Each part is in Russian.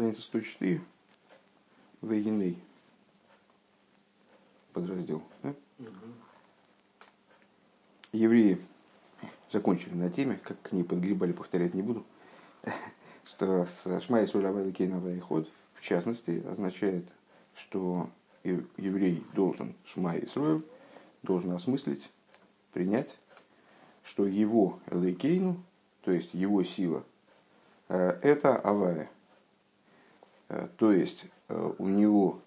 страница 104, Вейгиней, подраздел. Да? Евреи закончили на теме, как к ней подгребали, повторять не буду, что с Шмай Сулявай Кейнова ход, в частности, означает, что еврей должен Шмай Исруэль, должен осмыслить, принять, что его Элейкейну, то есть его сила, э, это авария. Э, то есть э, у него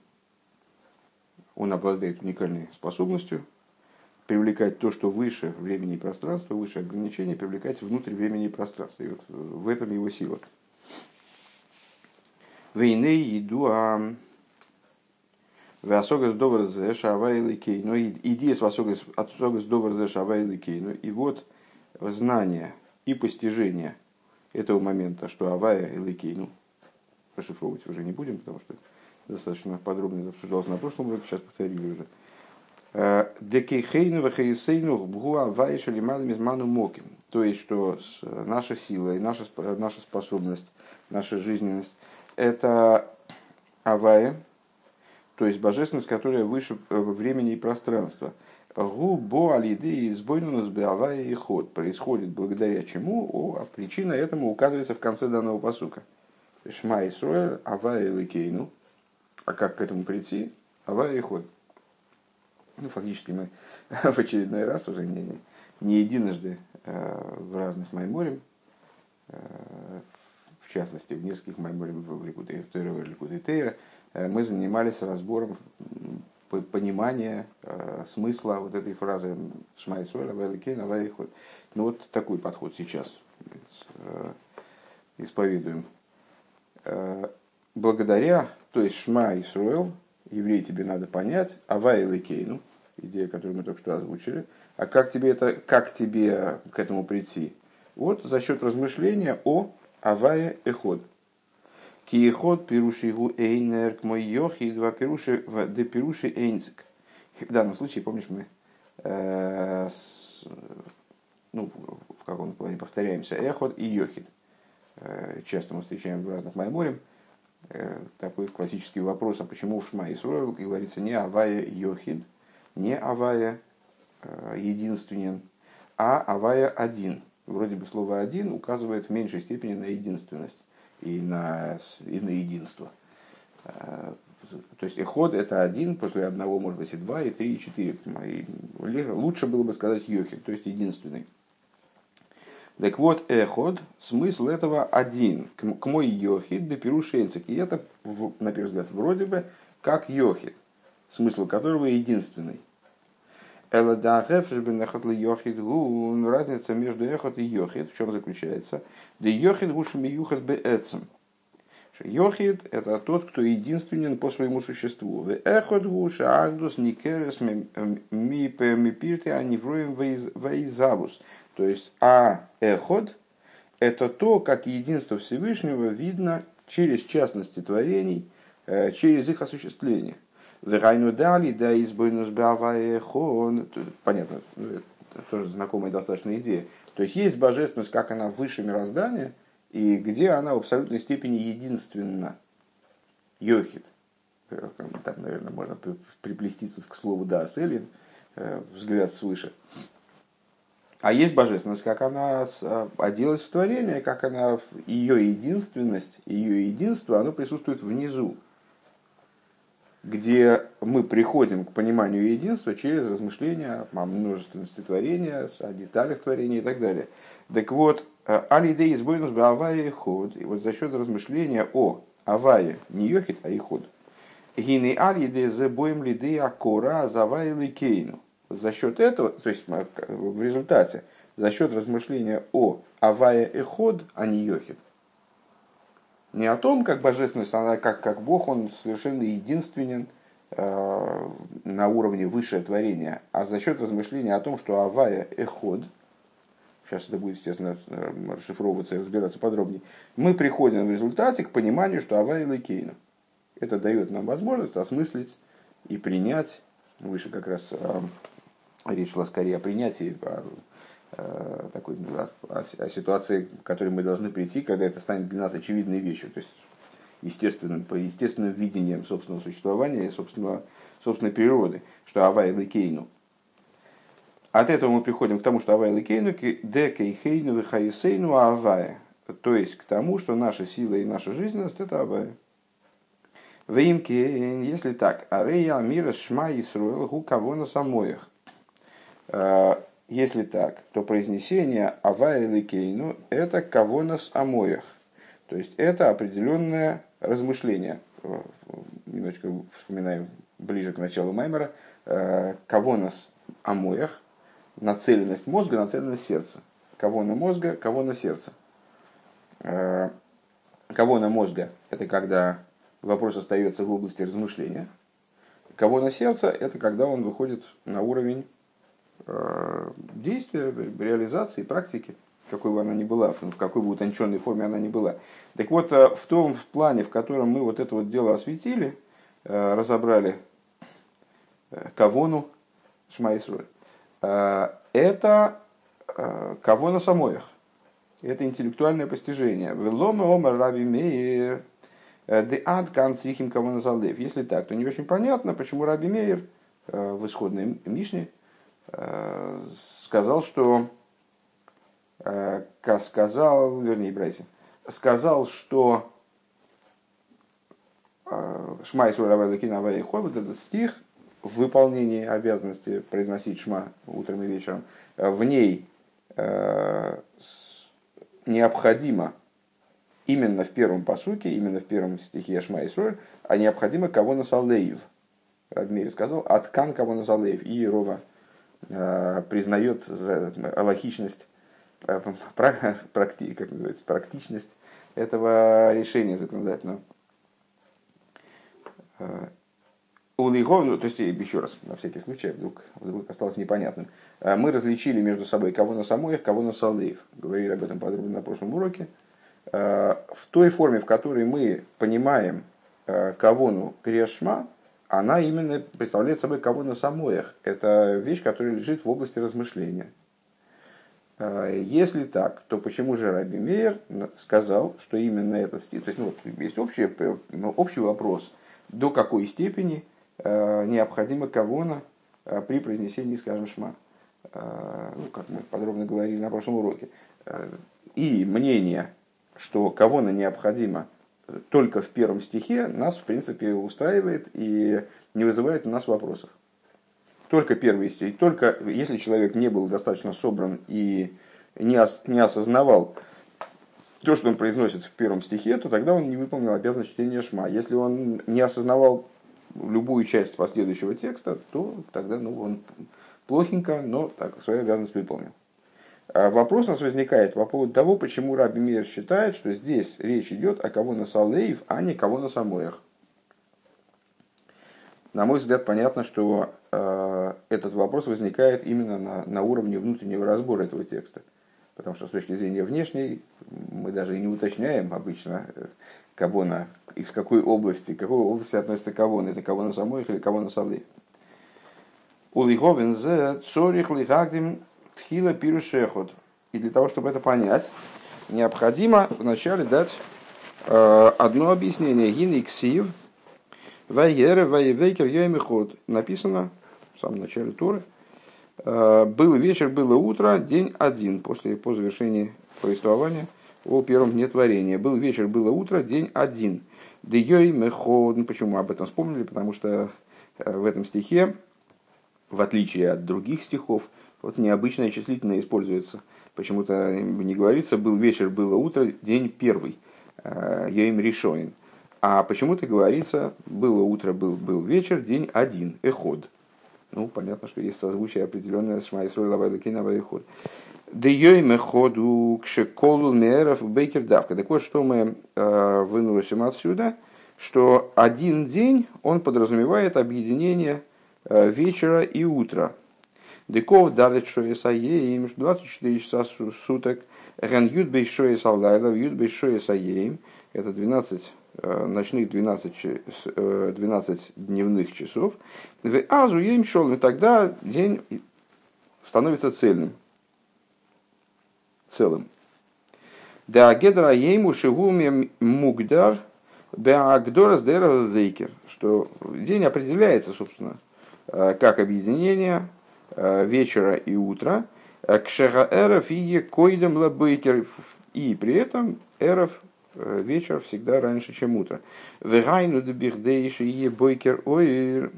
он обладает уникальной способностью привлекать то, что выше времени и пространства, выше ограничений, привлекать внутрь времени и пространства. И вот в этом его сила. Войны еду а Васогас довар зе шавай кей. Но идея с васогас довар зе шавай кей. И вот знание и постижение этого момента, что авая и ликей, ну, расшифровывать уже не будем, потому что достаточно подробно это обсуждалось на прошлом уроке, сейчас повторили уже. Э, Декейхейну вахейсейну бгуа вайша лималым изману моким. То есть, что наша сила и наша, наша способность, наша жизненность – это авая, то есть божественность, которая выше э, времени и пространства. Губо алиды избойнунус беавая и ход происходит благодаря чему, о, а причина этому указывается в конце данного посука. Шма Исруэль, авая и А как к этому прийти? Авая и ход. Ну, фактически мы в очередной раз уже не, не единожды э, в разных майморем, э, в частности, в нескольких майморем в Ликуде Тейра, э, мы занимались разбором понимания э, смысла вот этой фразы «Шма Исуэля, Вэликейн, Авайхот». Ну вот такой подход сейчас э, исповедуем. Э, благодаря, то есть Шма Исруэл, еврей тебе надо понять, Авай Ликейну, идея, которую мы только что озвучили, а как тебе, это, как тебе к этому прийти? Вот за счет размышления о Авае Эход – Киеход пируши гу эйнер к мой йохи, два пируши де пируши эйнцик. В данном случае, помнишь, мы э, с, ну, в каком плане повторяемся, эход и йохид. Э, часто мы встречаем в разных майморем э, такой классический вопрос, а почему в Шма Исруэл говорится не авая йохид, не авая э, единственен, а авая один. Вроде бы слово один указывает в меньшей степени на единственность и на, и на единство. То есть эход это один, после одного может быть и два, и три, и четыре. И лучше было бы сказать йохид, то есть единственный. Так вот, эход, смысл этого один. К мой йохид да перушенцик. И это, на первый взгляд, вроде бы как йохид, смысл которого единственный. Разница между эхот и йохид в чем заключается? Да йохид гушами юхат беэцем. Йохид – это тот, кто единственен по своему существу. Эхот гуша агдус никерес мипирте анивроем вейзавус. То есть, а эход – это то, как единство Всевышнего видно через частности творений, э, через их осуществление. Верайну дали, да избойнус баваехон. Понятно, ну, это тоже знакомая достаточно идея. То есть есть божественность, как она выше мироздания, и где она в абсолютной степени единственна. Йохит. Там, наверное, можно приплести тут к слову да, Селин, э, взгляд свыше. А есть божественность, как она оделась в творение, как она, ее единственность, ее единство, оно присутствует внизу где мы приходим к пониманию единства через размышления о множественности творения, о деталях творения и так далее. Так вот, э, алидей избойнус бы авае ход. И вот за счет размышления о авае, не йохит, а и ход. Гины алидей забоем лидей акора завае ликейну. За счет этого, то есть в результате, за счет размышления о авае и ход, а не йохит, не о том, как божественность, она как, как Бог, он совершенно единственен э, на уровне высшее творение, а за счет размышления о том, что Авая Эход, сейчас это будет, естественно, расшифровываться и разбираться подробнее, мы приходим в результате к пониманию, что Авая Лекейна. Это дает нам возможность осмыслить и принять, выше как раз э, речь шла скорее о принятии, о Э, такой, о, о ситуации, к которой мы должны прийти, когда это станет для нас очевидной вещью. То есть естественным, по естественным видениям собственного существования и собственного, собственной природы, что Авай Ликейну. От этого мы приходим к тому, что Авай Ликейну, де кейхейну вихаюсейну Авая. То есть к тому, что наша сила и наша жизненность это Авая. Вимки, если так, Арея Мира Шма Исруэл Гу кого на самоях. А, если так, то произнесение Авая Ликейну это кого на самоях. То есть это определенное размышление. Немножечко вспоминаем ближе к началу Маймера. А, кого нас амоях, нацеленность мозга, нацеленность сердца. Кого на мозга, кого на сердце. А, кого на мозга – это когда вопрос остается в области размышления. Кого на сердце, это когда он выходит на уровень э, действия, реализации, практики, какой бы она ни была, в какой бы утонченной форме она ни была. Так вот, э, в том плане, в котором мы вот это вот дело осветили, э, разобрали Кавону, Шмайсроль, это кого на самоях. Это интеллектуальное постижение. Велома омар раби мейер Э, Де ад кан црихим кого назалев. Если так, то не очень понятно, почему Раби Мейер э, в исходной Мишне э, сказал, что сказал, вернее, Брайси, сказал, что Шма и Суравайлакина вот этот стих в выполнении обязанности произносить Шма утром и вечером, в ней необходимо именно в первом посуке, именно в первом стихе Шма Исроль, а необходимо кого на Салеев. Радмир сказал, откан кого на Салеев. И Рова э, признает аллахичность, э, практи, как называется, практичность этого решения законодательного. Э, Улигов, ну, то есть, еще раз, на всякий случай, вдруг, вдруг осталось непонятным. Э, мы различили между собой кого на Самоев, кого на Салеев. Говорили об этом подробно на прошлом уроке. Э, в той форме, в которой мы понимаем э, кавону Крешма, она именно представляет собой кавону самоях. Это вещь, которая лежит в области размышления. Э, если так, то почему же Раби Мейер сказал, что именно этот стих, то есть ну, есть общий, ну, общий вопрос, до какой степени необходима кавона при произнесении, скажем, шма. Ну, как мы подробно говорили на прошлом уроке. И мнение что кого-то необходимо только в первом стихе, нас, в принципе, устраивает и не вызывает у нас вопросов. Только первый стих. Только если человек не был достаточно собран и не, ос, не осознавал то, что он произносит в первом стихе, то тогда он не выполнил обязанность чтения шма. Если он не осознавал любую часть последующего текста, то тогда ну, он плохенько, но так, свою обязанность выполнил. А вопрос у нас возникает по поводу того, почему Раби Мир считает, что здесь речь идет о кого на Салеев, а не кого на Самоях. На мой взгляд, понятно, что э, этот вопрос возникает именно на, на уровне внутреннего разбора этого текста. Потому что с точки зрения внешней мы даже и не уточняем обычно, э, кого на, из какой области, к какой области относится кого, это кого на Самоях или кого на Салеев. Улиховен зе цорих лихагдим Тхила пирушехот. И для того, чтобы это понять, необходимо вначале дать э, одно объяснение. Гин иксив, вайер, вайвейкер, йомихот. Написано в самом начале Туры. Э, был вечер, было утро, день один после, по завершении повествования о первом дне творения. Был вечер, было утро, день один. Дейой меход. Ну, почему об этом вспомнили? Потому что э, в этом стихе, в отличие от других стихов, вот необычное числительное используется. Почему-то не говорится, был вечер, было утро, день первый. Э, я им решоин. А почему-то говорится, было утро, был, был вечер, день один, эход. Ну, понятно, что есть созвучие определенное с Шмайсрой Лавайдакина эход. Дейойме ходу к шеколу меров бейкер давка. Так вот, что мы э, выносим отсюда, что один день, он подразумевает объединение э, вечера и утра. Деков далит шоеса еим, 24 часа суток. Ген ют бей шоеса лайла, ют бей шоеса еим. Это 12 э, ночных 12, 12 э, дневных часов. В азу ем шел, и тогда день становится цельным. Целым. Да гедра ему шигуме мугдар Беагдорас Дейкер, что день определяется, собственно, как объединение вечера и утра, כי ערב הוא קודם לבוקר, и при этом ערב вечер всегда раньше, чем утро. והיינו דבכדי שיהיה בוקר אור.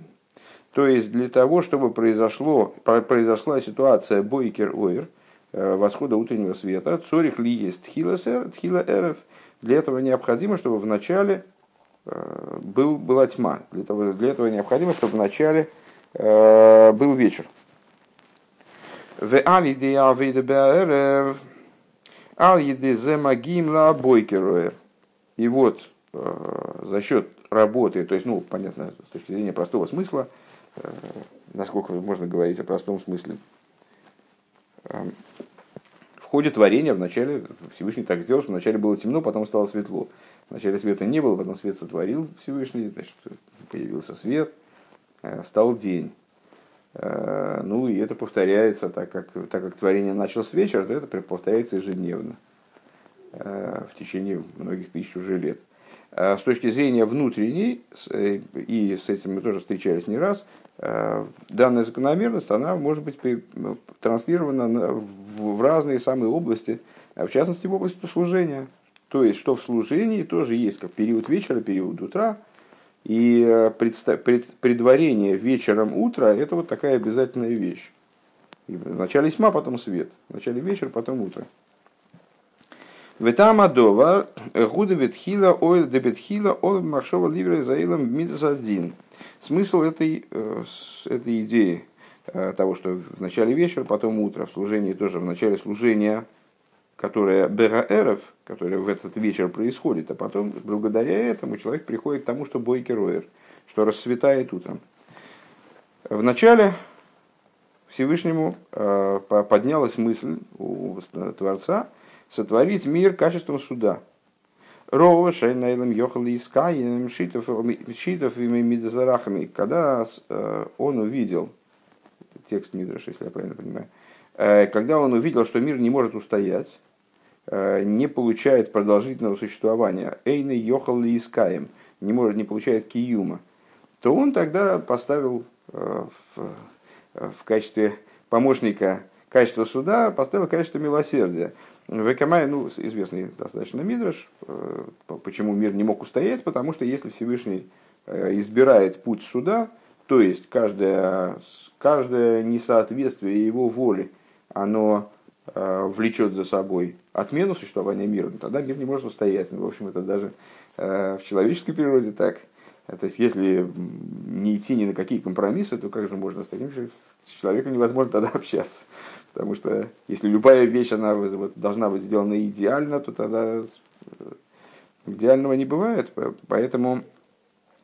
То есть для того, чтобы произошло, произошла ситуация בוקר אור, восхода утреннего света, צריך להיות תחילה ערב, для этого необходимо, чтобы в начале э, был, была тьма. Для этого, для этого необходимо, чтобы в начале э, был вечер. В алиде авиде беэрев, алиде земагим ла бойкеруэр. И вот э, за счет работы, то есть, ну, понятно, с точки зрения простого смысла, насколько можно говорить о простом смысле, ходе творения вначале Всевышний так сделал, что вначале было темно, потом стало светло. Вначале света не было, потом свет сотворил Всевышний, значит, появился свет, э, стал день. Э, ну и это повторяется, так как, так как творение началось с вечера, то это повторяется ежедневно э, в течение многих тысяч уже лет. С точки зрения внутренней, и с этим мы тоже встречались не раз, данная закономерность, она может быть ну, транслирована в разные самые области, в частности в области служения. То есть, что в служении тоже есть как период вечера, период утра, и э, предварение вечером утра – это вот такая обязательная вещь. Вначале тьма, потом свет. Вначале вечер, потом утро. Ветама довар гуда бетхила ойл де бетхила ол махшова ливра заилом мидасадин. Смысл этой, э, этой идеи Э, того, что в начале вечера, потом утро, в служении тоже в начале служения, которое Бераэров, которое в этот вечер происходит, а потом благодаря этому человек приходит к тому, что бойкероер, что расцветает утром. В начале Всевышнему э, поднялась мысль у Творца сотворить мир качеством суда. Рова Шайнайлем Йохал Искаем Шитов и Мидазарахами. Когда э, он увидел текст Мидраша, если я правильно понимаю, когда он увидел, что мир не может устоять, э, не получает продолжительного существования, Эйны Йохал Искаем, не, может, не получает киюма, то он тогда поставил э, в, в качестве помощника качества суда, поставил качество милосердия. В Экамае, ну, известный достаточно Мидраш, почему мир не мог устоять, потому что если Всевышний избирает путь суда, то есть каждое, каждое несоответствие его воли, оно э, влечет за собой отмену существования мира, ну, тогда мир не может устоять. В общем, это даже э, в человеческой природе так. То есть, если не идти ни на какие компромиссы, то как же можно с таким человеком невозможно тогда общаться. Потому что если любая вещь она должна быть сделана идеально, то тогда э, идеального не бывает. Поэтому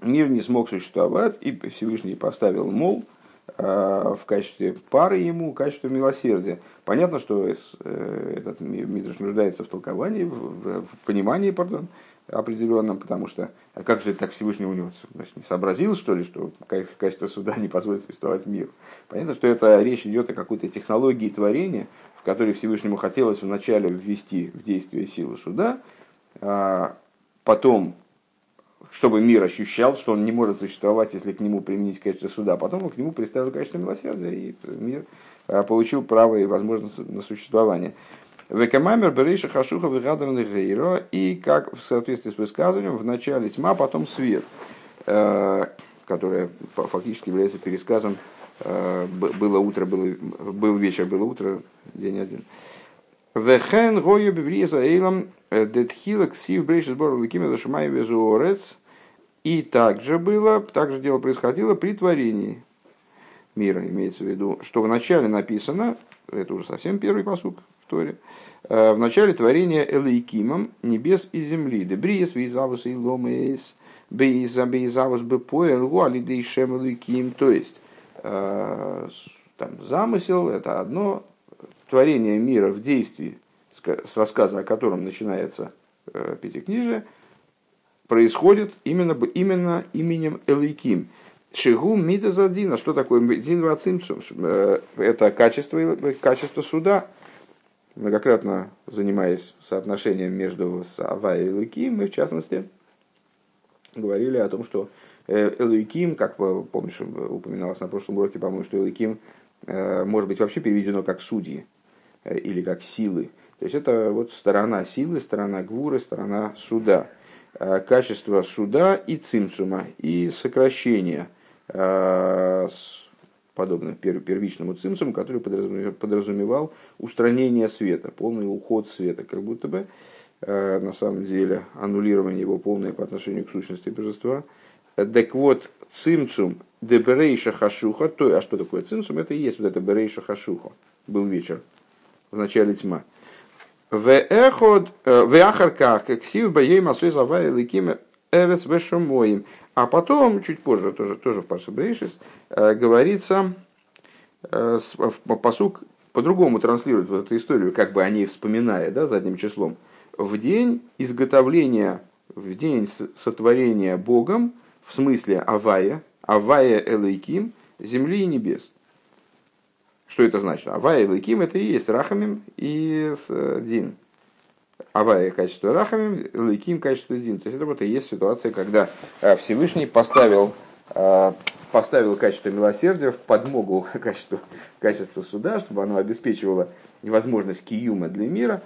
мир не смог существовать, и Всевышний поставил мол э, в качестве пары ему, в качестве милосердия. Понятно, что э, этот мир нуждается в толковании, в, в понимании, пардон, определенном, потому что а как же так Всевышний у него значит, не сообразил, что ли, что качество суда не позволит существовать миру. Понятно, что это речь идет о какой-то технологии творения, в которой Всевышнему хотелось вначале ввести в действие силу суда, а потом чтобы мир ощущал, что он не может существовать, если к нему применить качество суда. Потом он к нему представил качество милосердия, и мир а, получил право и возможность на существование. Векамамер Берейша Хашуха Вегадерный Гейро, и как в соответствии с высказыванием, в начале тьма, потом свет, э, которое фактически является пересказом э, было утро, было, был вечер, было утро, день один. Вехен гою бивриза эйлам э, детхила ксив брейшис бору ликиме зашумай везуорец. И также было, также дело происходило при творении мира, имеется в виду, что вначале написано, это уже совсем первый посук в Торе, э, в начале творения Элейкимом небес и земли, дебриес визавус и ломеес, бейза бейзавус бепоэл гуалидейшем Элейким, то есть там, замысел это одно, творение мира в действии, с рассказа о котором начинается э, Пятикнижие, происходит именно, именно именем Элейким. Шигу Мидазадина, что такое Дин Вацимцум? Э, это качество, качество суда. Многократно занимаясь соотношением между Ава и Элейким, и в частности говорили о том, что Элуиким, как помнишь, упоминалось на прошлом уроке, по-моему, что Элуиким может быть вообще переведено как судьи или как силы. То есть это вот сторона силы, сторона гвуры, сторона суда. Качество суда и цимцума, и сокращение подобно первичному цимсуму, который подразумевал устранение света, полный уход света, как будто бы э, на самом деле аннулирование его полное по отношению к сущности божества. Так вот, цимцум деберейша хашуха, то, а что такое цимцум? Это и есть вот это берейша хашуха. Был вечер, в начале тьма. В эход, э, в ахарках, как сив боей масой завай ликим эрец вешамоим. А потом, чуть позже, тоже, тоже в Парше Брейшис, э, говорится, э, посук по-другому транслирует вот эту историю, как бы они вспоминая, да, задним числом. В день изготовления, в день сотворения Богом, в смысле Авая, Авая Элейким, земли и небес. Что это значит? Авая Элейким это и есть Рахамим и Дин. Авая качество Рахамим, Лейким качество Дин. То есть это вот и есть ситуация, когда э, Всевышний поставил, э, поставил качество милосердия в подмогу качеству, качеству суда, чтобы оно обеспечивало возможность киюма для мира,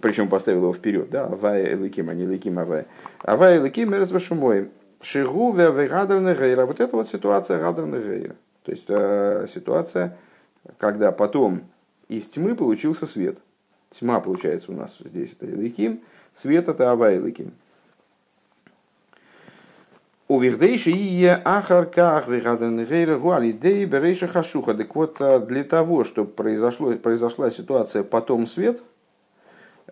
причем поставил его вперед, да, Авая Эликим, а не Эликим Авая. Авая Эликим Эресбашумой. Шигу Вегадерна Гейра. Вот это вот ситуация Гадерна Гейра. То есть э, ситуация, когда потом из тьмы получился свет. Тьма получается у нас здесь это Эликим, свет это Ава Эликим. У Вихдейши и Ахарках Гуалидей Берейша Хашуха. Так вот, а, для того, чтобы произошло, произошла ситуация потом свет,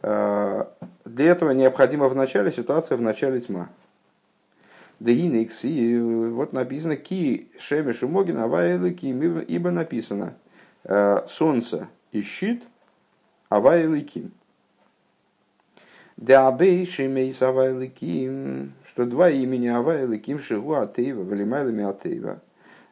а, для этого необходима в начале ситуация в начале тьма. Дегиникс, и вот написано Ки Шемешу Могин Авайлики, ибо написано Солнце и щит – шимейс Авайликим, что два имени Авайликим Шигу Атеева, Валимайлами Атеева,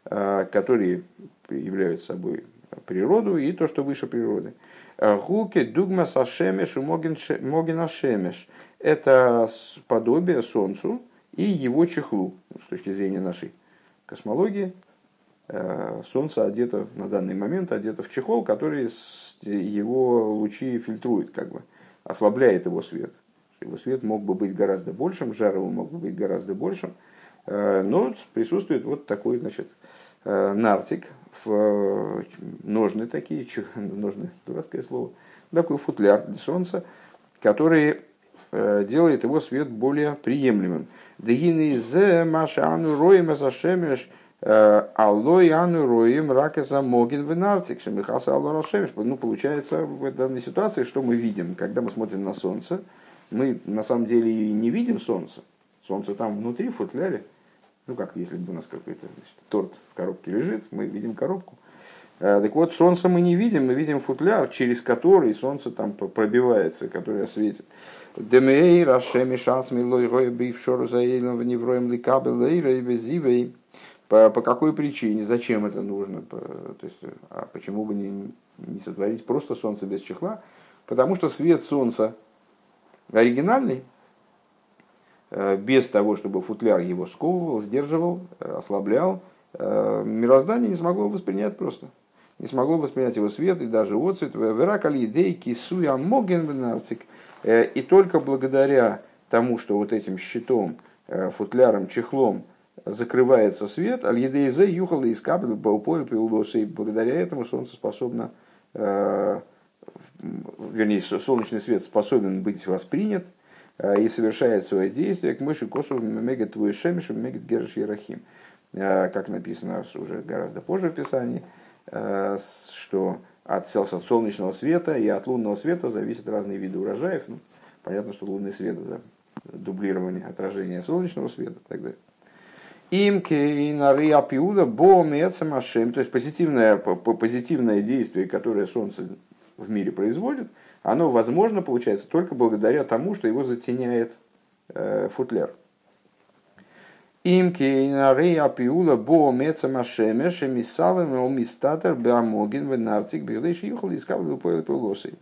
а, которые являются собой природу и то, что выше природы. Гуки дугма сашемеш могина шемеш. Это подобие Солнцу и его чехлу, с точки зрения нашей космологии, Э, солнце одето на данный момент одето в чехол, который его лучи фильтрует, как бы, ослабляет его свет. Его свет мог бы быть гораздо большим, жар его мог бы быть гораздо большим, э, но присутствует вот такой, значит, э, нартик, в ножны такие, ножны, дурацкое слово, такой футляр для солнца, который делает его свет более приемлемым. Дегины зе машану роем Аллой Ану Роим Ракеса Могин Венартик, Шемихаса Алларашемиш. Ну, получается, в данной ситуации, что мы видим, когда мы смотрим на Солнце, мы на самом деле и не видим Солнце. Солнце там внутри, в футляре. Ну, как если бы у нас какой-то значит, торт в коробке лежит, мы видим коробку. Так вот, Солнце мы не видим, мы видим футляр, через который Солнце там пробивается, который осветит. Демей, Рашеми, Шацми, Лой, Роя, Бившору, Заилом, Вневроем, Ликабел, Лейра, Безивей, по, по какой причине, зачем это нужно, по, то есть, а почему бы не, не сотворить просто солнце без чехла? Потому что свет солнца оригинальный, э, без того, чтобы футляр его сковывал, сдерживал, э, ослаблял, э, мироздание не смогло воспринять просто. Не смогло воспринять его свет и даже отцвет. И только благодаря тому, что вот этим щитом, футляром, чехлом закрывается свет, аль-едейзе юхала из кабеля баупоя и благодаря этому солнце способно, э, вернее, солнечный свет способен быть воспринят э, и совершает свое действие к мыши косу мегет твой шемиш мегет герш ерахим. Э, как написано уже гораздо позже в Писании, что от солнечного света и от лунного света зависят разные виды урожаев. Ну, понятно, что лунный свет это дублирование, отражение солнечного света и так далее. Имки на риапиуда машем, то есть позитивное, позитивное действие, которое Солнце в мире производит, оно возможно получается только благодаря тому, что его затеняет э, футляр. Имки на риапиуда бо мецамашемеш мисалем о мистатер беамогин венартик бегдейш юхал искал полосы.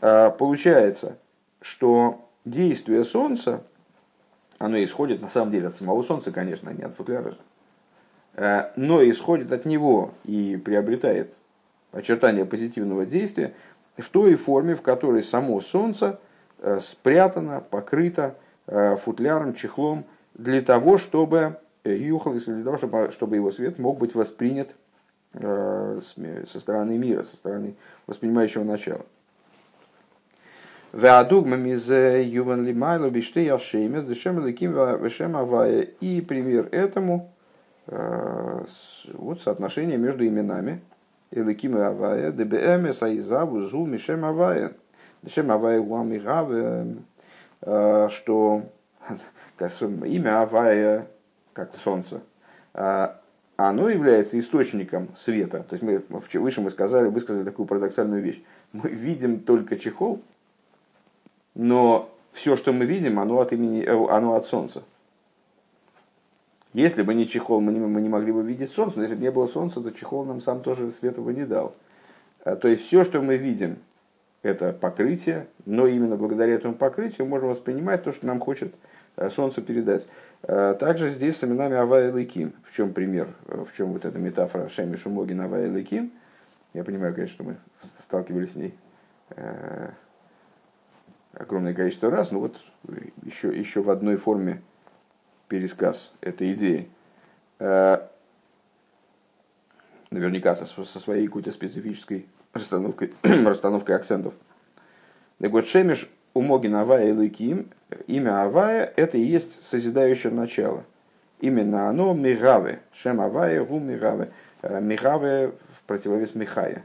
Получается, что действие Солнца оно исходит на самом деле от самого Солнца, конечно, а не от футляра же, но исходит от него и приобретает очертания позитивного действия в той форме, в которой само Солнце спрятано, покрыто футляром, чехлом, для того, чтобы юхал, для того, чтобы его свет мог быть воспринят со стороны мира, со стороны воспринимающего начала. Веадугмам из Юван Лимайло Бишты Яшемес, Дешем Леким Вешем Авая. И пример этому э, вот соотношение между именами Эликим и Авая, ДБМ, Саизаву, Зу, Мишем Авая, Дешем Авая Гуамигаве, э, что имя Авая, как солнце, э, оно является источником света. То есть мы выше мы сказали, высказали такую парадоксальную вещь. Мы видим только чехол, но все, что мы видим, оно от, имени, э, оно от Солнца. Если бы не чехол, мы не, мы не могли бы видеть Солнце, но если бы не было Солнца, то чехол нам сам тоже света бы не дал. Э, то есть все, что мы видим, это покрытие, но именно благодаря этому покрытию можем воспринимать то, что нам хочет э, Солнце передать. Также здесь с именами Авай Лейким. В чем пример, в чем вот эта метафора Шеми Шумогин Авай Лейким. Я понимаю, конечно, что мы сталкивались с ней огромное количество раз, но вот еще, еще в одной форме пересказ этой идеи. Э, наверняка со, со своей какой-то специфической расстановкой, расстановкой акцентов. Так вот, Шемиш у Могин Авая и Лыким, имя Авая, это и есть созидающее начало. Именно оно Мигаве. Шем Авая, Гу Мигаве. Э, Мигаве в противовес Михая.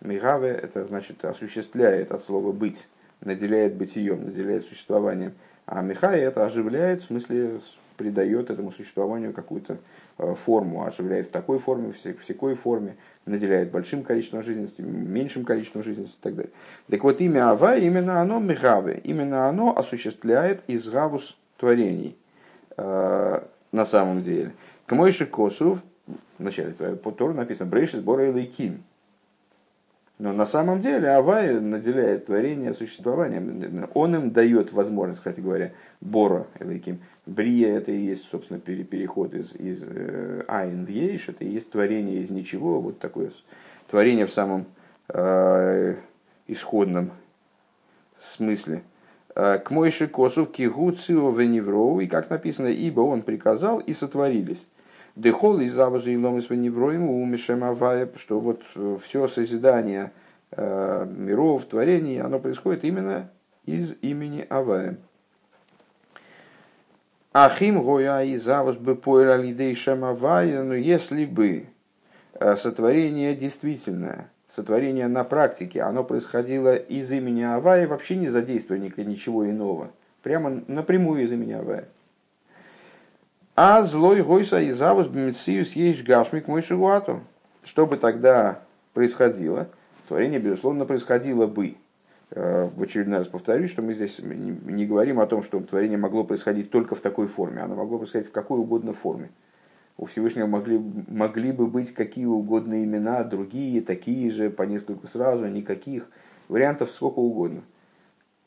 Мигаве это значит осуществляет от слова быть наделяет бытием, наделяет существованием. А Михай это оживляет, в смысле придает этому существованию какую-то э, форму, оживляет в такой форме, в всякой форме, наделяет большим количеством жизненности, меньшим количеством жизненности и так далее. Так вот, имя Ава, именно оно Михаве, именно оно осуществляет изгавус творений э, на самом деле. К Мойши Косов, в начале по Тору написано, Брейшис Бора Илайким, но на самом деле Авай наделяет творение существованием. Он им дает возможность, кстати говоря, Бора, Элейким. Брия это и есть, собственно, переход из, из э, Айн в Ейш, это и есть творение из ничего, вот такое творение в самом э, исходном смысле. Э, к Мойши Косов, Кигу, Цио, Веневроу, и как написано, ибо он приказал и сотворились. Дехол из завозу и ломис невроем у Мишемавая, что вот э, все созидание э, миров, творений, оно происходит именно из имени Авая. Ахим гоя и завоз бы поэра лидей шамавая, но если бы э, сотворение действительное, сотворение на практике, оно происходило из имени Авая, вообще не задействуя ничего иного, прямо напрямую из имени Авая. А злой гойса и завус бмициус есть гашмик мой шигуату. Что бы тогда происходило? Творение, безусловно, происходило бы. Э, в очередной раз повторюсь, что мы здесь не говорим о том, что творение могло происходить только в такой форме. Оно могло происходить в какой угодно форме. У Всевышнего могли, могли бы быть какие угодно имена, другие, такие же, по несколько сразу, никаких. Вариантов сколько угодно.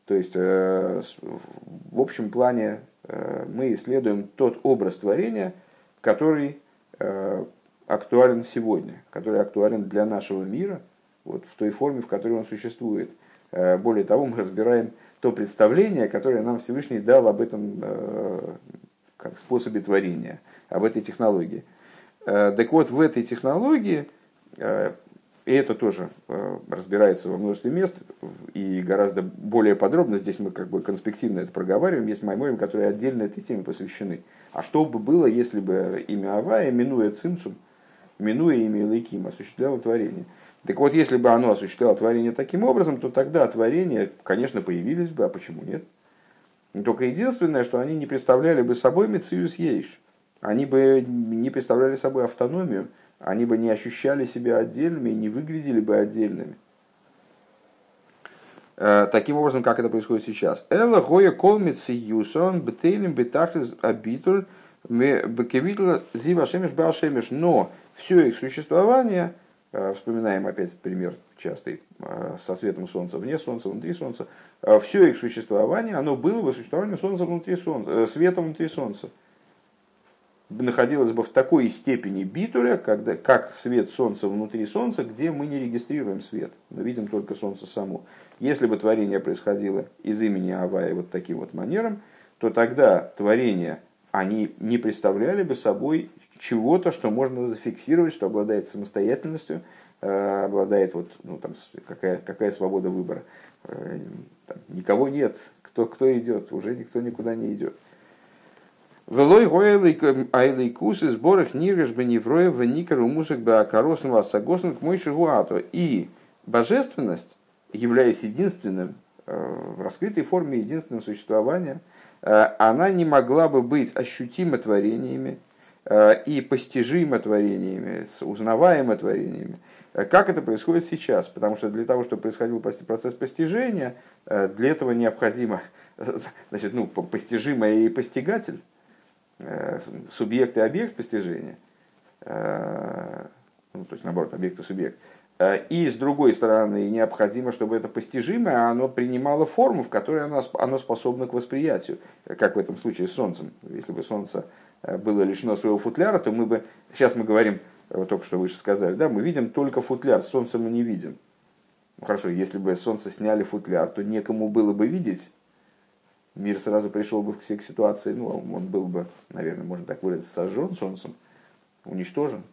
То есть, э, в общем плане, мы исследуем тот образ творения, который э, актуален сегодня, который актуален для нашего мира, вот в той форме, в которой он существует. Э, более того, мы разбираем то представление, которое нам Всевышний дал об этом как способе творения, об этой технологии. Так вот, в этой технологии и это тоже э, разбирается во множестве мест и гораздо более подробно. Здесь мы как бы конспективно это проговариваем. Есть майморим, которые отдельно этой теме посвящены. А что бы было, если бы имя Авая, минуя Цимцум, минуя имя Лейким, осуществляло творение? Так вот, если бы оно осуществляло творение таким образом, то тогда творения, конечно, появились бы, а почему нет? Только единственное, что они не представляли бы собой Мециус Ейш. Они бы не представляли собой автономию, они бы не ощущали себя отдельными и не выглядели бы отдельными. Э, таким образом, как это происходит сейчас. Эла гоя колмицы юсон бетейлем бетахлис абитуль бекевитл зива шемеш башемеш. Но все их существование, э, вспоминаем опять пример частый, э, со светом солнца вне солнца, внутри солнца, все их существование, оно было бы существование Солнца внутри Солнца, света внутри Солнца находилась бы в такой степени битуля, когда, как свет Солнца внутри Солнца, где мы не регистрируем свет, мы видим только Солнце само. Если бы творение происходило из имени Авая вот таким вот манером, то тогда творения, они не представляли бы собой чего-то, что можно зафиксировать, что обладает самостоятельностью, э, обладает вот, ну, там, какая, какая свобода выбора. Э, там, никого нет, кто, кто идет, уже никто никуда не идет. Велой айлейкус из борах ниреш беневроя в никару мусок беакаросного согласно к мой шигуату. И божественность, являясь единственным, э, в раскрытой форме единственным существованием, э, она не могла бы быть ощутима творениями э, и постижима творениями, узнаваема творениями, как это происходит сейчас. Потому что для того, чтобы происходил процесс постижения, для этого необходимо значит, ну, постижимое и постигатель. Э, субъект и объект постижения, э, ну, то есть наоборот, объект и субъект, э, и с другой стороны, необходимо, чтобы это постижимое, оно принимало форму, в которой оно, оно способно к восприятию, как в этом случае с Солнцем. Если бы Солнце было лишено своего футляра, то мы бы, сейчас мы говорим, вот только что выше сказали, да, мы видим только футляр, Солнце мы не видим. Ну, хорошо, если бы Солнце сняли футляр, то некому было бы видеть мир сразу пришел бы к ситуации, ну, он был бы, наверное, можно так выразиться, сожжен солнцем, уничтожен,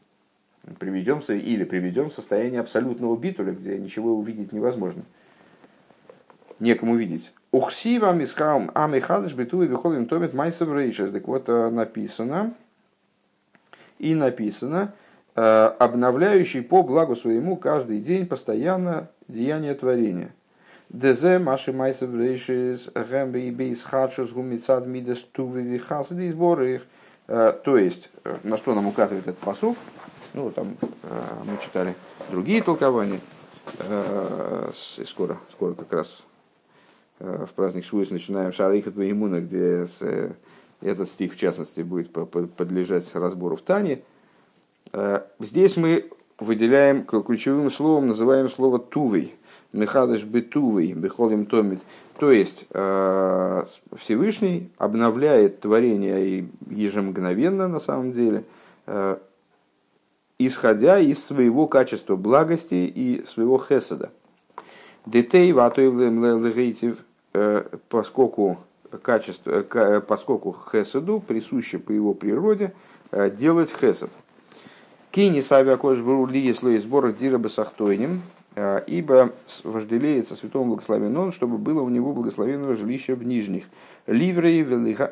приведемся или приведем в состояние абсолютного битуля, где ничего увидеть невозможно. Некому видеть. Ухси вам искам амихадыш биту и выходим томит майсов рейшес. Так вот э, написано, и написано, э, обновляющий по благу своему каждый день постоянно деяние творения. Дезе маши майсов рейшис гэмбе и бейс хадшус гумицад мидес тувы вихас сборы их. Э, то есть, э, на что нам указывает этот посуд, ну, там э, мы читали другие толкования, и скоро, скоро как раз в праздник Швуис начинаем Шарихат Ваимуна, где этот стих, в частности, будет подлежать разбору в Тане. Здесь мы выделяем ключевым словом, называем слово «тувей», Мехадыш бетувый, бехолим томит. То есть э, Всевышний обновляет творение ежемгновенно на самом деле, э, исходя из своего качества благости и своего хеседа. Детей ватоевлемлегейтив, э, поскольку качество, поскольку хеседу присуще по его природе делать хесед. Кини савиа кош ли если сборах дира бесахтойним, Э, ибо вожделеется святому благословен он, чтобы было у него благословенного жилища в нижних. Ливрей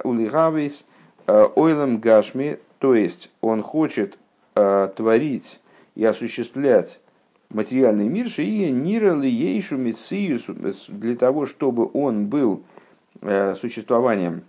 улигавейс э, ойлем гашми, то есть он хочет э, творить и осуществлять материальный мир, шиия нира лиейшу мициюс, для того, чтобы он был существованием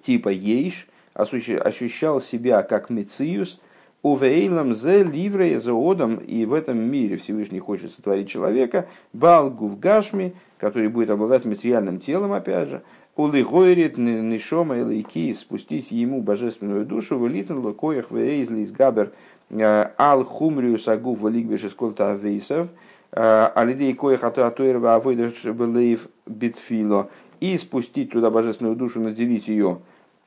типа ейш, ощущал себя как мициюс – Увейлам зе ливре заодом, и в этом мире Всевышний хочет сотворить человека, балгу в гашми, который будет обладать материальным телом, опять же, улыгойрит нишома и спустить ему божественную душу, вылитан лукоях вейзли из габер э, ал хумрию сагу сколта авейсов, э, алидей коях атуатуэрва авойдаш белейв битфило, и спустить туда божественную душу, наделить ее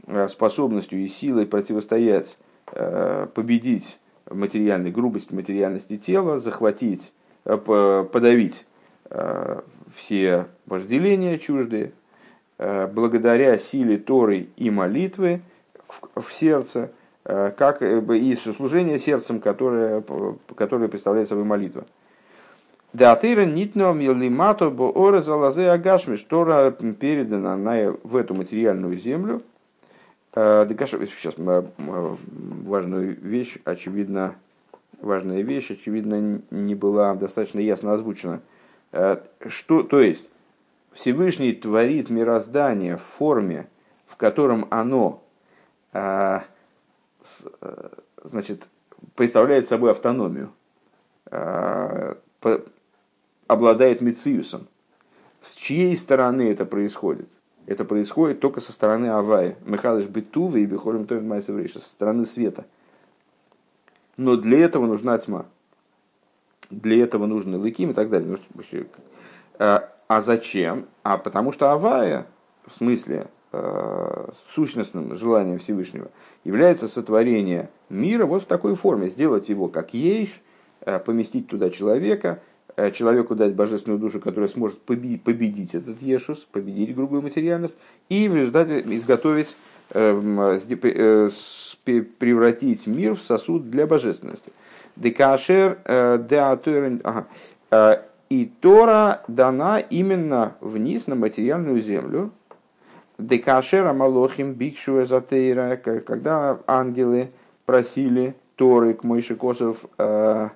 э, способностью и силой противостоять победить материальной грубость материальности тела, захватить, э, подавить э, все вожделения чуждые, благодаря силе Торы и молитвы в сердце, как и служение сердцем, которое, которое представляет собой молитва. Да атыра нитно милимато бо ора залазе агашми, Тора передана на, в эту материальную землю – Э, сейчас важную вещь, очевидно, важная вещь, очевидно, не была достаточно ясно озвучена. Э, что, то есть, Всевышний творит мироздание в форме, в котором оно э, значит, представляет собой автономию, обладает мециусом. С чьей стороны это происходит? Это происходит только со стороны Авая. Михалыш Бетува и Бехолем Товин Майсеврейша, со стороны света. Но для этого нужна тьма. Для этого нужны лыким и так далее. А, а зачем? А потому что Авая, в смысле, э, сущностным желанием Всевышнего, является сотворение мира вот в такой форме, сделать его как есть, э, поместить туда человека, человеку дать божественную душу, которая сможет победить этот Ешус, победить грубую материальность, и в результате изготовить, эм, превратить мир в сосуд для божественности. Декашер деатуэрен... И Тора дана именно вниз на материальную землю. Декашера малохим бикшу эзотейра, когда ангелы просили Торы к Мойши Косов э, э,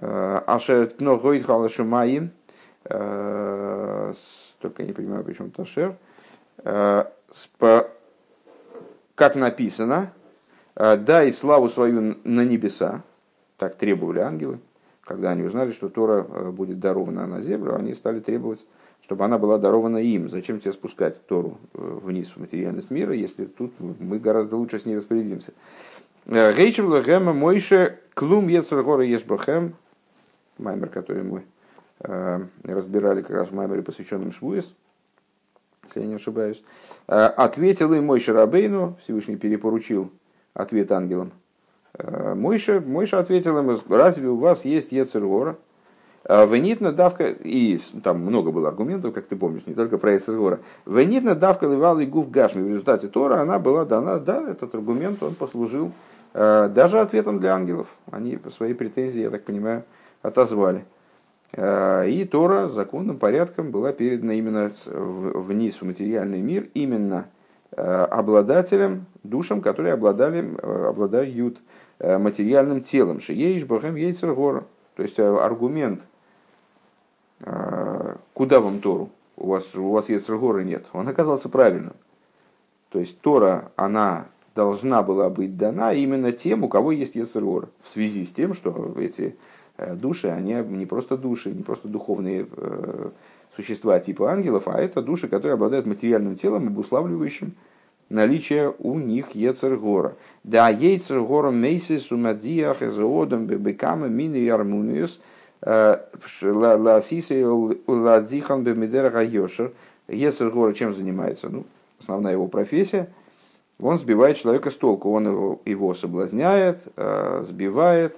Ашер тно гойд халашумаим, э, только не понимаю, почему Ташер, как написано, дай славу свою на небеса, так требовали ангелы, когда они узнали, что Тора э, будет дарована на землю, они стали требовать, чтобы она была дарована им. Зачем тебе спускать Тору э, вниз в материальность мира, если тут мы гораздо лучше с ней распорядимся. Э, Рейчев Лехема Мойше Клум Ецергора Ешбахем, маймер, который мы разбирали как раз в маймере, посвященном Швуес, если я не ошибаюсь, ответил им Мойше Рабейну, Всевышний перепоручил ответ ангелам, Э, Мойша, Мойша ответил ему, разве у вас есть Ецергора? «А Венитна давка, и там много было аргументов, как ты помнишь, не только про Ецергора. Венитна давка ливал и гуф гашми. В результате Тора она была дана, да, этот аргумент, он послужил э, даже ответом для ангелов. Они свои претензии, я так понимаю, отозвали. Э, и Тора законным порядком была передана именно вниз в материальный мир, именно обладателям, душам, которые обладали, обладают Э, материальным телом. Шиеиш бахем ейцер гора. То есть аргумент, куда вам Тору? У вас, у вас ейцер горы нет. Он оказался правильным. То есть Тора, она должна была быть дана именно тем, у кого есть Ецергор, в связи с тем, что эти души, они не просто души, не просто духовные существа типа ангелов, а это души, которые обладают материальным телом, обуславливающим наличие у них Ецергора. Да, Ецергора мейсис умадиях эзоодом бебекама мини ярмуниус э, ласисы ладзихан бемидера гайошер. Ецергора чем занимается? Ну, основная его профессия. Он сбивает человека с толку, он его, его соблазняет, э, сбивает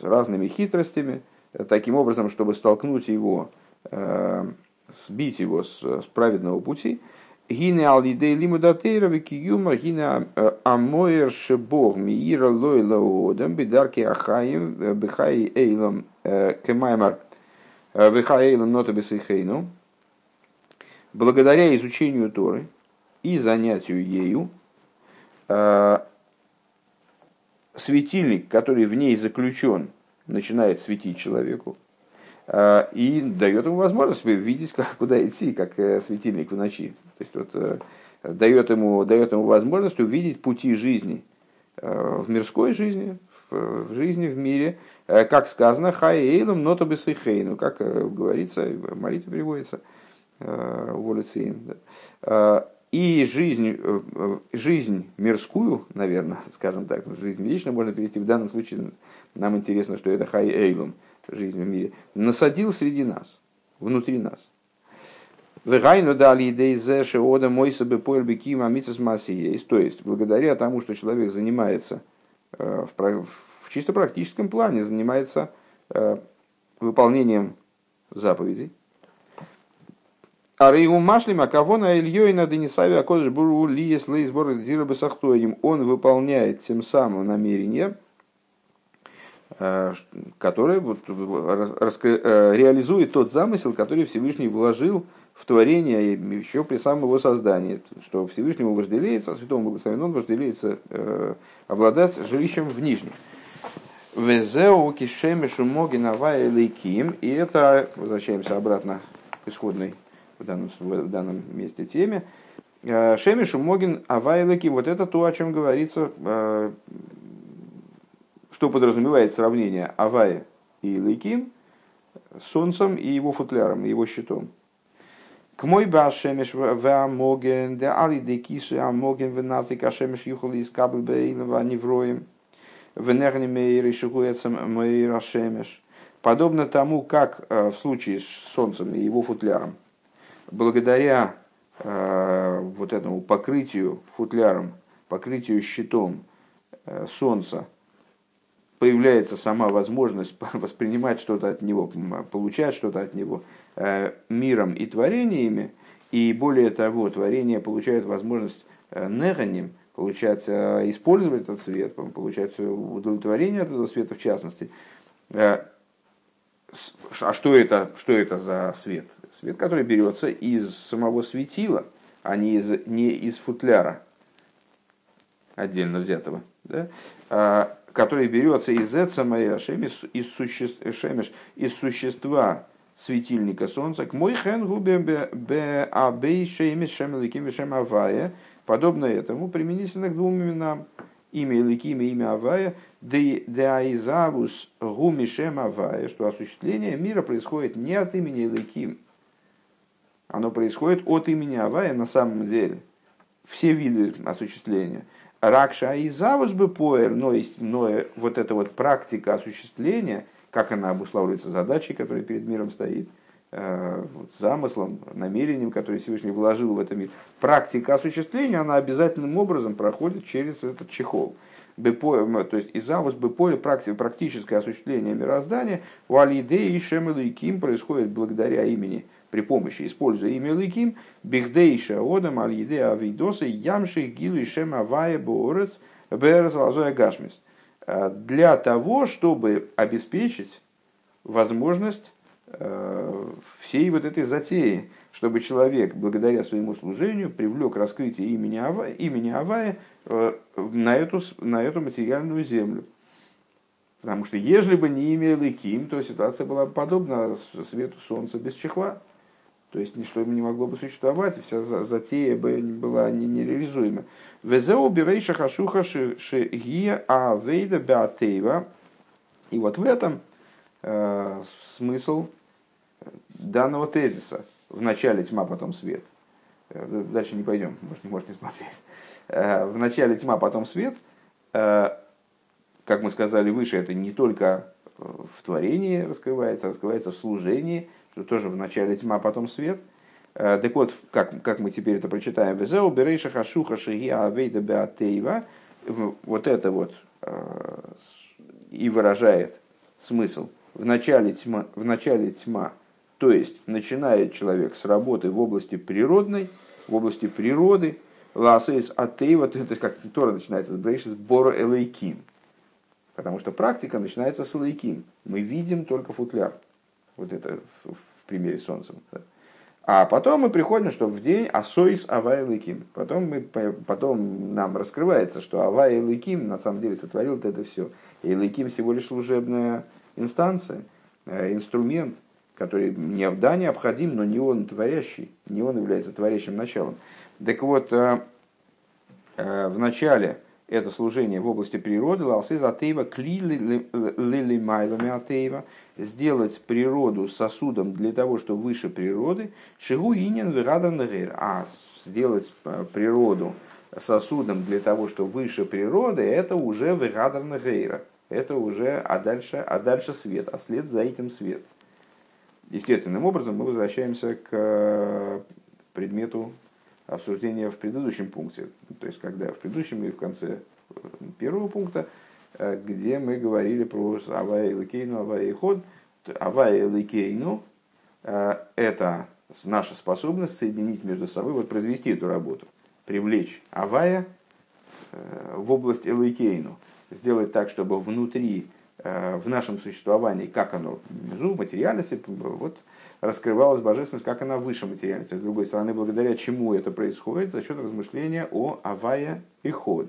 разными хитростями, таким образом, чтобы столкнуть его, э, сбить его с, с праведного пути – Гине алидей лимудатейра викиюма гине амоер шебог миира лойла одам бидарки ахаим бихай эйлом кемаймар бихай эйлом нота бесейхейну. Благодаря изучению Торы и занятию ею, светильник, который в ней заключен, начинает светить человеку, Э, и дает ему возможность видеть, куда идти, как э, светильник в ночи. То есть вот, э, дает, ему, дает ему возможность увидеть пути жизни в мирской жизни, в жизни в мире, как сказано, хаэйлом нота бесейхейну, как говорится, молитва приводится, волюциин. И жизнь, жизнь мирскую, наверное, скажем так, жизнь вечную можно перевести, в данном случае нам интересно, что это хай эйлом, жизнь в мире, насадил среди нас, внутри нас. Вегайну дали идеи зэши ода мой собой поэль бекима митсис есть. То есть, благодаря тому, что человек занимается э, в, в чисто практическом плане, занимается э, выполнением заповедей. А Рейгу Машлима, кого на Ильей на Денисаве Акодыш Буру Лиес Лейсбор Дирабасахтоим, он выполняет тем самым намерение – Э, который вот, э, реализует тот замысел, который Всевышний вложил в творение еще при самом его создании, что Всевышнему вожделеется, а святому благословен он вожделеется э, обладать жилищем в Нижнем. Везеу кишемешу моги навая. И это, возвращаемся обратно к исходной в данном, в данном месте теме. Шемишу могин авайлыки, вот это то, о чем говорится что подразумевает сравнение Авая и Лейким с Солнцем и его футляром, и его щитом. К мой башемеш вамоген, де али де кису амоген венартик ашемеш юхали из кабель бейлова невроем, венерни мейр и шигуецам мейр ашемеш. Подобно тому, как э, в случае с Солнцем и его футляром, благодаря э, вот этому покрытию футляром, покрытию щитом э, Солнца, появляется сама возможность воспринимать что-то от него, получать что-то от него э, миром и творениями, и более того, творение получает возможность неганим, получать, использовать этот свет, получать удовлетворение от этого света в частности. А что это, что это за свет? Свет, который берется из самого светила, а не из, не из футляра отдельно взятого. Да? А, который берется из Эцамая Шемиш, из, существ, шемиш, из существа светильника солнца, к мой хен губе бе авая, подобно этому применительно к двум именам, имя Иликим и имя Авая, де аизавус гуми шем Авая, что осуществление мира происходит не от имени Иликим, оно происходит от имени Авая на самом деле. Все виды осуществления – Ракша и Завус бы поэр, но, есть, но вот эта вот практика осуществления, как она обуславливается задачей, которая перед миром стоит, замыслом, намерением, который Всевышний вложил в этот мир. Практика осуществления, она обязательным образом проходит через этот чехол. То есть из завус беполя практическое осуществление мироздания у Алиде и Шемелу и Ким происходит благодаря имени при помощи, используя имя Ликим, Бихдейша Одам Аль-Еде Авидоса Ямши Гилу и Шем Авая Боорец Берез Лазоя Гашмис. А, для того, чтобы обеспечить возможность э, всей вот этой затеи, чтобы человек, благодаря своему служению, привлек раскрытие имени Авая, имени Авая э, на, эту, на эту материальную землю. Потому что, ежели бы не имя Ликим, то ситуация была бы подобна свету солнца без чехла. То есть ничто не могло бы существовать, вся затея бы была нереализуема. Везеу берейша хашуха шигия авейда беатеева. И вот в этом э, смысл данного тезиса. В начале тьма, потом свет. Э, дальше не пойдем, может, не может не смотреть. Э, в начале тьма, потом свет. Э, как мы сказали выше, это не только в творении раскрывается, раскрывается в служении – что тоже в начале тьма, потом свет. Так вот, как, как мы теперь это прочитаем, Везеу берейша хашуха шиги авейда беатеева, вот это вот и выражает смысл. В начале, тьма, в начале тьма, то есть начинает человек с работы в области природной, в области природы, ласейс атеева, то есть как Тора начинается с брейши с бора элейким. Потому что практика начинается с элейким. Мы видим только футляр. Вот это в, в примере с солнцем. А потом мы приходим, что в день Асоис Авай Лыким. Потом, мы, потом нам раскрывается, что Авай Лыким на самом деле сотворил вот это все. И Лыким всего лишь служебная инстанция, э, инструмент, который не, да, необходим, но не он творящий, не он является творящим началом. Так вот, э, э, в начале это служение в области природы, лалсы затеева кли лили майлами атеева, сделать природу сосудом для того, что выше природы, шигу инин вигадан а сделать э, природу сосудом для того, что выше природы, это уже вигадан это уже, а дальше, а дальше свет, а след за этим свет. Естественным образом мы возвращаемся к э, предмету обсуждения в предыдущем пункте, то есть когда в предыдущем и в конце э, первого пункта, э, где мы говорили про Авая Ликейну, Авая Ход. Авая Ликейну э, – это наша способность соединить между собой, вот произвести эту работу, привлечь Авая в область Элейкейну, сделать так, чтобы внутри, в нашем существовании, как оно внизу, материальности, вот раскрывалась божественность, как она выше материальности. С другой стороны, благодаря чему это происходит? За счет размышления о Авая и Ход.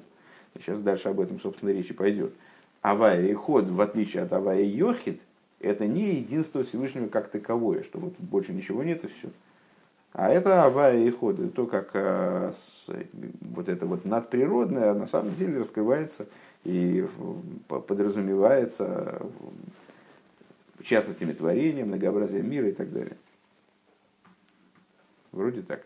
Сейчас дальше об этом, собственно, речи пойдет. Авая и Ход, в отличие от Авая и Йохид, это не единство Всевышнего как таковое, что вот больше ничего нет и все. А это Авая и Ход, то, как э, вот это вот надприродное на самом деле раскрывается и подразумевается частностями творения, многообразием мира и так далее. Вроде так.